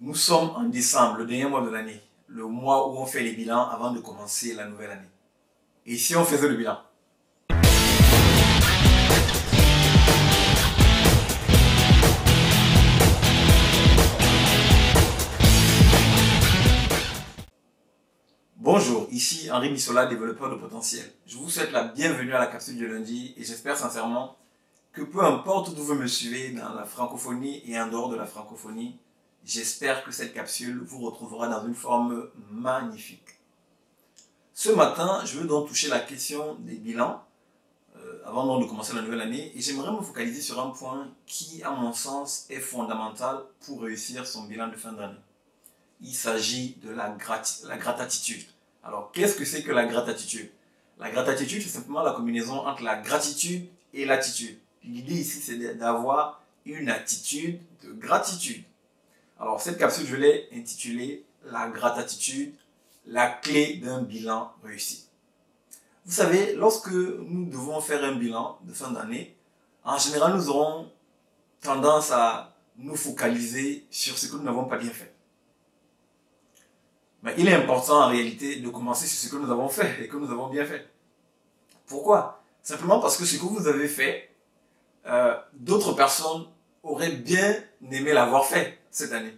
Nous sommes en décembre, le dernier mois de l'année, le mois où on fait les bilans avant de commencer la nouvelle année. Et si on faisait le bilan Bonjour, ici Henri Missola, développeur de potentiel. Je vous souhaite la bienvenue à la capsule du lundi et j'espère sincèrement que peu importe d'où vous me suivez dans la francophonie et en dehors de la francophonie, J'espère que cette capsule vous retrouvera dans une forme magnifique. Ce matin, je veux donc toucher la question des bilans euh, avant de commencer la nouvelle année et j'aimerais me focaliser sur un point qui, à mon sens, est fondamental pour réussir son bilan de fin d'année. Il s'agit de la, la gratitude. Alors, qu'est-ce que c'est que la gratitude? La gratitude, c'est simplement la combinaison entre la gratitude et l'attitude. L'idée ici, c'est d'avoir une attitude de gratitude. Alors, cette capsule, je l'ai intitulée La gratitude, la clé d'un bilan réussi. Vous savez, lorsque nous devons faire un bilan de fin d'année, en général, nous aurons tendance à nous focaliser sur ce que nous n'avons pas bien fait. Mais il est important en réalité de commencer sur ce que nous avons fait et que nous avons bien fait. Pourquoi? Simplement parce que ce que vous avez fait, euh, d'autres personnes auraient bien aimé l'avoir fait cette année.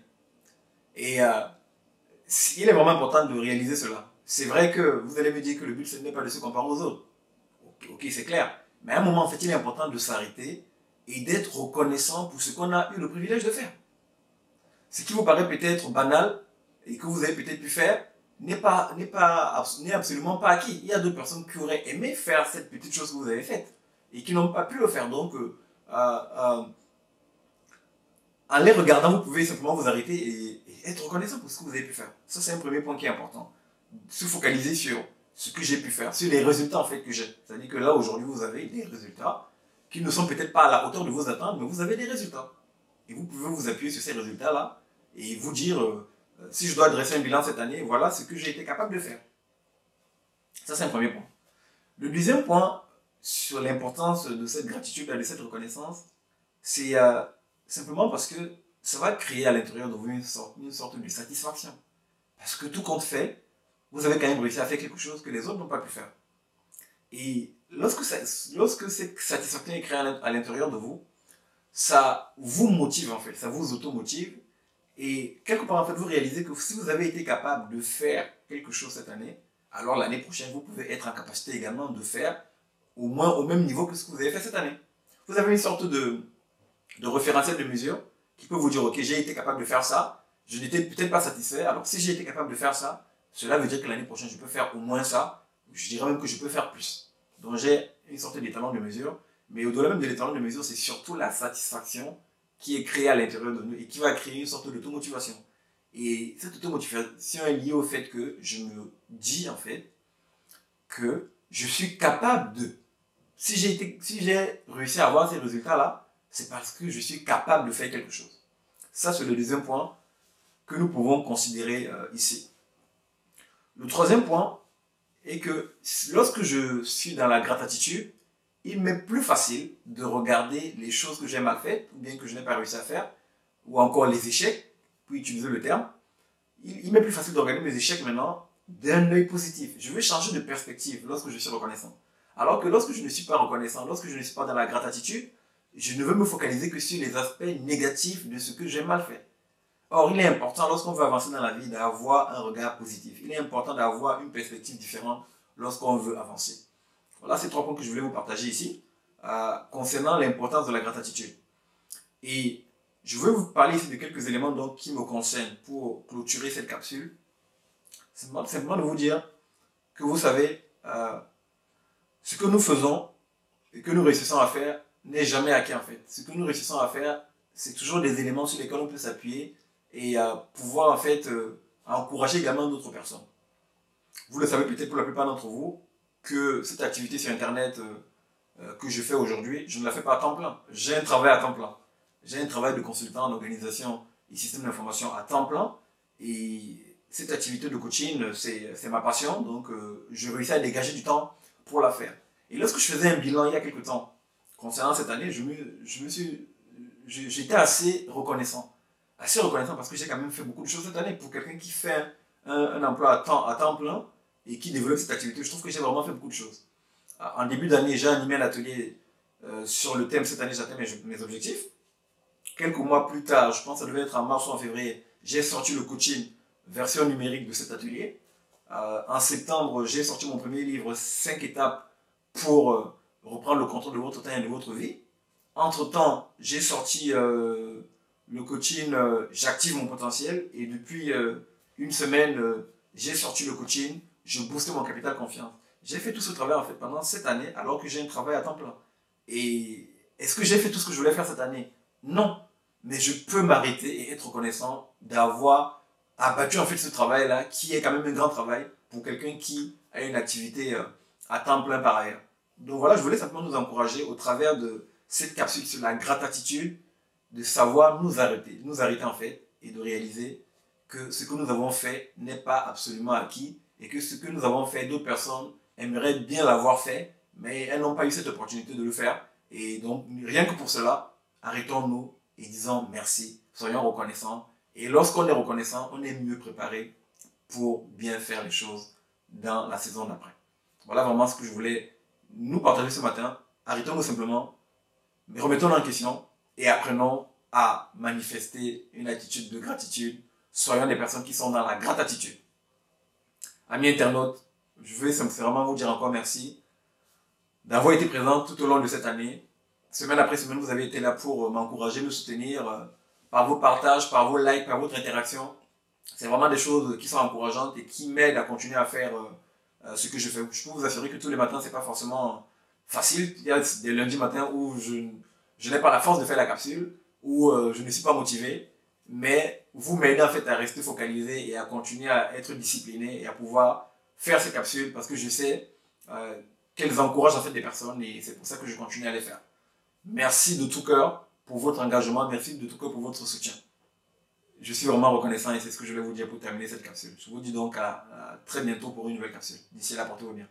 Et euh, il est vraiment important de réaliser cela. C'est vrai que vous allez me dire que le but, ce n'est pas de se comparer aux autres. Ok, c'est clair. Mais à un moment, en fait, il est important de s'arrêter et d'être reconnaissant pour ce qu'on a eu le privilège de faire. Ce qui vous paraît peut-être banal et que vous avez peut-être pu faire n'est pas pas absolument pas acquis. Il y a d'autres personnes qui auraient aimé faire cette petite chose que vous avez faite et qui n'ont pas pu le faire. Donc euh, euh, en les regardant, vous pouvez simplement vous arrêter et, être reconnaissant pour ce que vous avez pu faire. Ça, c'est un premier point qui est important. Se focaliser sur ce que j'ai pu faire, sur les résultats en fait que j'ai. C'est-à-dire que là, aujourd'hui, vous avez des résultats qui ne sont peut-être pas à la hauteur de vos attentes, mais vous avez des résultats. Et vous pouvez vous appuyer sur ces résultats-là et vous dire, euh, euh, si je dois dresser un bilan cette année, voilà ce que j'ai été capable de faire. Ça, c'est un premier point. Le deuxième point sur l'importance de cette gratitude, de cette reconnaissance, c'est euh, Simplement parce que ça va créer à l'intérieur de vous une sorte, une sorte de satisfaction. Parce que tout compte fait, vous avez quand même réussi à faire quelque chose que les autres n'ont pas pu faire. Et lorsque, lorsque cette satisfaction est créée à l'intérieur de vous, ça vous motive en fait, ça vous automotive. Et quelque part en fait, vous réalisez que si vous avez été capable de faire quelque chose cette année, alors l'année prochaine, vous pouvez être en capacité également de faire au moins au même niveau que ce que vous avez fait cette année. Vous avez une sorte de, de référentiel de mesure qui peut vous dire, OK, j'ai été capable de faire ça, je n'étais peut-être pas satisfait, alors si j'ai été capable de faire ça, cela veut dire que l'année prochaine, je peux faire au moins ça, je dirais même que je peux faire plus. Donc j'ai une sorte d'étalon de mesure, mais au-delà même de l'étalon de mesure, c'est surtout la satisfaction qui est créée à l'intérieur de nous et qui va créer une sorte d'automotivation. Et cette automotivation est liée au fait que je me dis en fait que je suis capable de. Si j'ai si réussi à avoir ces résultats-là, c'est parce que je suis capable de faire quelque chose. Ça, c'est le deuxième point que nous pouvons considérer euh, ici. Le troisième point est que lorsque je suis dans la gratitude, il m'est plus facile de regarder les choses que j'ai mal faites, ou bien que je n'ai pas réussi à faire, ou encore les échecs, pour utiliser le terme. Il, il m'est plus facile de regarder mes échecs maintenant d'un œil positif. Je veux changer de perspective lorsque je suis reconnaissant. Alors que lorsque je ne suis pas reconnaissant, lorsque je ne suis pas dans la gratitude, je ne veux me focaliser que sur les aspects négatifs de ce que j'ai mal fait. Or, il est important, lorsqu'on veut avancer dans la vie, d'avoir un regard positif. Il est important d'avoir une perspective différente lorsqu'on veut avancer. Voilà ces trois points que je voulais vous partager ici euh, concernant l'importance de la gratitude. Et je veux vous parler ici de quelques éléments donc, qui me concernent pour clôturer cette capsule. Simplement, simplement de vous dire que vous savez, euh, ce que nous faisons et que nous réussissons à faire n'est jamais acquis en fait. Ce que nous réussissons à faire, c'est toujours des éléments sur lesquels on peut s'appuyer et pouvoir en fait euh, encourager également d'autres personnes. Vous le savez peut-être pour la plupart d'entre vous que cette activité sur Internet euh, euh, que je fais aujourd'hui, je ne la fais pas à temps plein. J'ai un travail à temps plein. J'ai un travail de consultant en organisation et système d'information à temps plein. Et cette activité de coaching, c'est ma passion. Donc, je réussis à dégager du temps pour la faire. Et lorsque je faisais un bilan il y a quelques temps, concernant cette année, je me, suis, j'étais assez reconnaissant. assez reconnaissant parce que j'ai quand même fait beaucoup de choses cette année. Pour quelqu'un qui fait un, emploi à temps, plein et qui développe cette activité, je trouve que j'ai vraiment fait beaucoup de choses. En début d'année, j'ai animé un atelier euh, sur le thème cette année, j'atteins mes, mes, objectifs. Quelques mois plus tard, je pense que ça devait être en mars ou en février, j'ai sorti le coaching version numérique de cet atelier. Euh, en septembre, j'ai sorti mon premier livre, 5 étapes pour euh, reprendre le contrôle de votre temps et de votre vie. Entre-temps, j'ai sorti euh, le coaching J'active mon potentiel et depuis une semaine, j'ai sorti le coaching Je booste mon capital confiance. J'ai fait tout ce travail en fait pendant cette année alors que j'ai un travail à temps plein. Et est-ce que j'ai fait tout ce que je voulais faire cette année? Non. Mais je peux m'arrêter et être reconnaissant d'avoir abattu en fait ce travail-là, qui est quand même un grand travail pour quelqu'un qui a une activité euh, à temps plein par ailleurs. Donc voilà, je voulais simplement nous encourager au travers de cette capsule sur la gratitude, de savoir nous arrêter, nous arrêter en fait, et de réaliser que ce que nous avons fait n'est pas absolument acquis, et que ce que nous avons fait, d'autres personnes aimeraient bien l'avoir fait, mais elles n'ont pas eu cette opportunité de le faire. Et donc, rien que pour cela, arrêtons-nous et disons merci, soyons reconnaissants et lorsqu'on est reconnaissant, on est mieux préparé pour bien faire les choses dans la saison d'après. Voilà vraiment ce que je voulais nous partager ce matin. Arrêtons-nous simplement, remettons-nous en question et apprenons à manifester une attitude de gratitude. Soyons des personnes qui sont dans la gratitude. Amis internautes, je veux vraiment vous dire encore merci d'avoir été présent tout au long de cette année. Semaine après semaine, vous avez été là pour m'encourager, me soutenir par vos partages, par vos likes, par votre interaction. C'est vraiment des choses qui sont encourageantes et qui m'aident à continuer à faire euh, euh, ce que je fais. Je peux vous assurer que tous les matins, c'est pas forcément facile. Il y a des lundis matins où je, je n'ai pas la force de faire la capsule, où euh, je ne suis pas motivé, mais vous m'aidez en fait à rester focalisé et à continuer à être discipliné et à pouvoir faire ces capsules parce que je sais qu'elles encouragent en fait des personnes et c'est pour ça que je continue à les faire. Merci de tout cœur pour votre engagement. Merci de tout cœur pour votre soutien. Je suis vraiment reconnaissant et c'est ce que je vais vous dire pour terminer cette capsule. Je vous dis donc à, à très bientôt pour une nouvelle capsule. D'ici là, portez-vous bien.